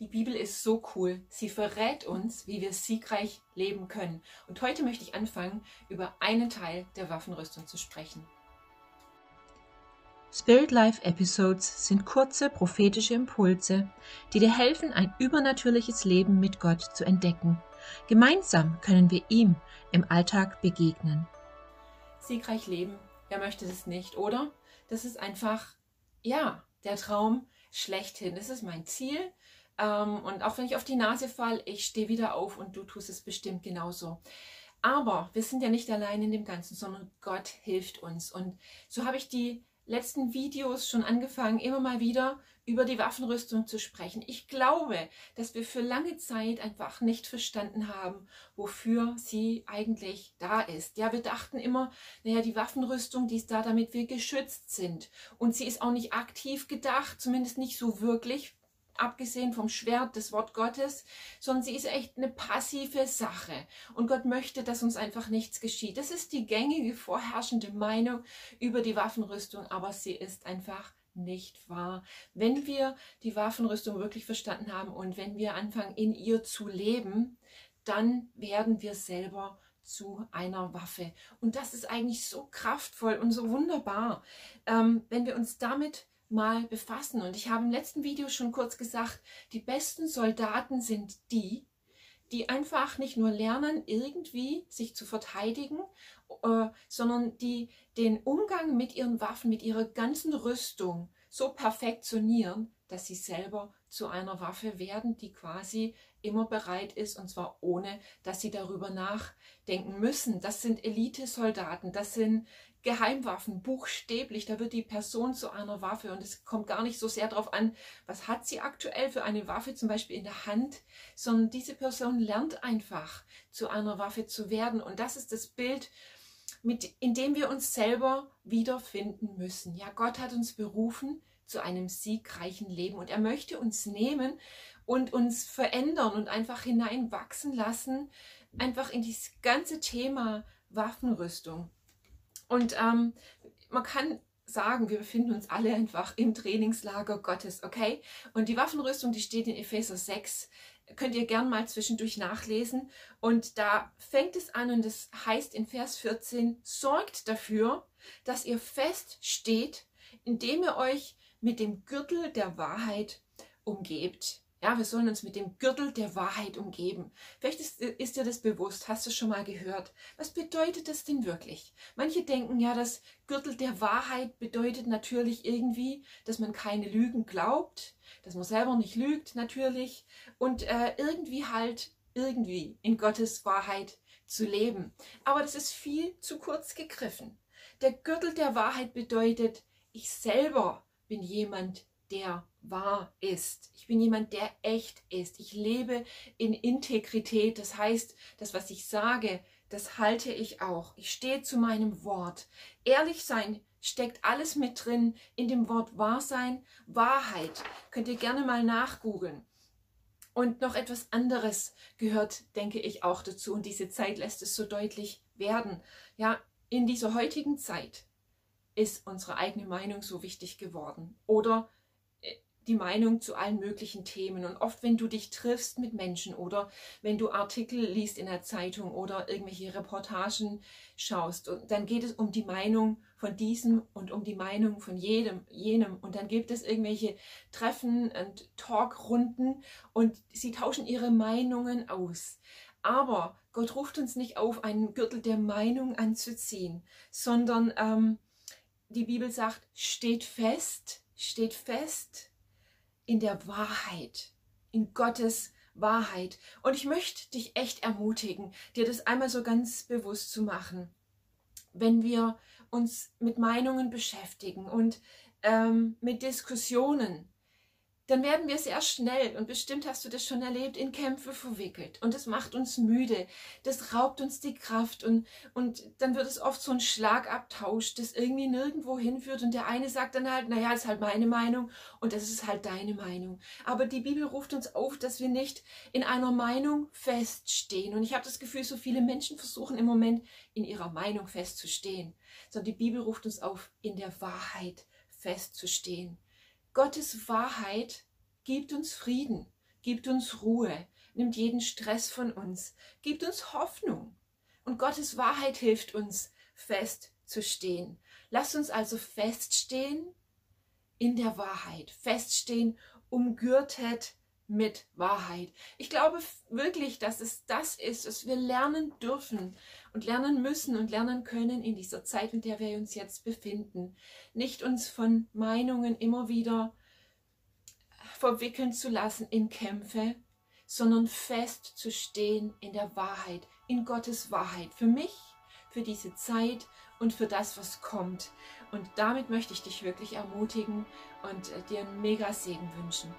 Die Bibel ist so cool. Sie verrät uns, wie wir siegreich leben können. Und heute möchte ich anfangen, über einen Teil der Waffenrüstung zu sprechen. Spirit Life Episodes sind kurze prophetische Impulse, die dir helfen, ein übernatürliches Leben mit Gott zu entdecken. Gemeinsam können wir ihm im Alltag begegnen. Siegreich leben, wer möchte das nicht, oder? Das ist einfach, ja, der Traum schlechthin. Das ist mein Ziel. Ähm, und auch wenn ich auf die Nase falle, ich stehe wieder auf und du tust es bestimmt genauso. Aber wir sind ja nicht allein in dem Ganzen, sondern Gott hilft uns. Und so habe ich die letzten Videos schon angefangen, immer mal wieder über die Waffenrüstung zu sprechen. Ich glaube, dass wir für lange Zeit einfach nicht verstanden haben, wofür sie eigentlich da ist. Ja, wir dachten immer, naja, die Waffenrüstung, die ist da, damit wir geschützt sind. Und sie ist auch nicht aktiv gedacht, zumindest nicht so wirklich, abgesehen vom Schwert des Wort Gottes, sondern sie ist echt eine passive Sache. Und Gott möchte, dass uns einfach nichts geschieht. Das ist die gängige vorherrschende Meinung über die Waffenrüstung, aber sie ist einfach nicht wahr. Wenn wir die Waffenrüstung wirklich verstanden haben und wenn wir anfangen, in ihr zu leben, dann werden wir selber zu einer Waffe. Und das ist eigentlich so kraftvoll und so wunderbar, ähm, wenn wir uns damit mal befassen. Und ich habe im letzten Video schon kurz gesagt, die besten Soldaten sind die, die einfach nicht nur lernen, irgendwie sich zu verteidigen, äh, sondern die den Umgang mit ihren Waffen, mit ihrer ganzen Rüstung so perfektionieren, dass sie selber zu einer Waffe werden, die quasi immer bereit ist und zwar ohne, dass sie darüber nachdenken müssen. Das sind Elitesoldaten, das sind Geheimwaffen, buchstäblich, da wird die Person zu einer Waffe und es kommt gar nicht so sehr darauf an, was hat sie aktuell für eine Waffe zum Beispiel in der Hand, sondern diese Person lernt einfach zu einer Waffe zu werden und das ist das Bild, mit, in dem wir uns selber wiederfinden müssen. Ja, Gott hat uns berufen zu einem siegreichen Leben und er möchte uns nehmen und uns verändern und einfach hineinwachsen lassen, einfach in dieses ganze Thema Waffenrüstung. Und ähm, man kann sagen, wir befinden uns alle einfach im Trainingslager Gottes, okay? Und die Waffenrüstung, die steht in Epheser 6, könnt ihr gern mal zwischendurch nachlesen. Und da fängt es an und es heißt in Vers 14, sorgt dafür, dass ihr fest steht, indem ihr euch mit dem Gürtel der Wahrheit umgebt ja, wir sollen uns mit dem Gürtel der Wahrheit umgeben. Vielleicht ist, ist dir das bewusst, hast du schon mal gehört. Was bedeutet das denn wirklich? Manche denken ja, das Gürtel der Wahrheit bedeutet natürlich irgendwie, dass man keine Lügen glaubt, dass man selber nicht lügt natürlich und äh, irgendwie halt irgendwie in Gottes Wahrheit zu leben. Aber das ist viel zu kurz gegriffen. Der Gürtel der Wahrheit bedeutet, ich selber bin jemand, der wahr ist. Ich bin jemand, der echt ist. Ich lebe in Integrität. Das heißt, das, was ich sage, das halte ich auch. Ich stehe zu meinem Wort. Ehrlich sein steckt alles mit drin in dem Wort Wahrsein, Wahrheit. Könnt ihr gerne mal nachgoogeln. Und noch etwas anderes gehört, denke ich, auch dazu. Und diese Zeit lässt es so deutlich werden. Ja, in dieser heutigen Zeit ist unsere eigene Meinung so wichtig geworden. Oder die Meinung zu allen möglichen Themen. Und oft, wenn du dich triffst mit Menschen oder wenn du Artikel liest in der Zeitung oder irgendwelche Reportagen schaust, dann geht es um die Meinung von diesem und um die Meinung von jedem, jenem. Und dann gibt es irgendwelche Treffen und Talkrunden und sie tauschen ihre Meinungen aus. Aber Gott ruft uns nicht auf, einen Gürtel der Meinung anzuziehen, sondern ähm, die Bibel sagt, steht fest, steht fest in der Wahrheit, in Gottes Wahrheit. Und ich möchte dich echt ermutigen, dir das einmal so ganz bewusst zu machen. Wenn wir uns mit Meinungen beschäftigen und ähm, mit Diskussionen, dann werden wir sehr schnell, und bestimmt hast du das schon erlebt, in Kämpfe verwickelt. Und das macht uns müde, das raubt uns die Kraft und, und dann wird es oft so ein Schlagabtausch, das irgendwie nirgendwo hinführt und der eine sagt dann halt, naja, das ist halt meine Meinung und das ist halt deine Meinung. Aber die Bibel ruft uns auf, dass wir nicht in einer Meinung feststehen. Und ich habe das Gefühl, so viele Menschen versuchen im Moment in ihrer Meinung festzustehen, sondern die Bibel ruft uns auf, in der Wahrheit festzustehen. Gottes Wahrheit gibt uns Frieden. gibt uns Ruhe, nimmt jeden Stress von uns, gibt uns Hoffnung. Und Gottes Wahrheit hilft uns, festzustehen. Lasst uns also feststehen in der Wahrheit, feststehen, umgürtet mit Wahrheit. Ich glaube wirklich, dass es das ist, was wir lernen dürfen und lernen müssen und lernen können in dieser Zeit, in der wir uns jetzt befinden. Nicht uns von Meinungen immer wieder verwickeln zu lassen in Kämpfe, sondern fest zu stehen in der Wahrheit, in Gottes Wahrheit. Für mich, für diese Zeit und für das, was kommt. Und damit möchte ich dich wirklich ermutigen und äh, dir einen mega Segen wünschen.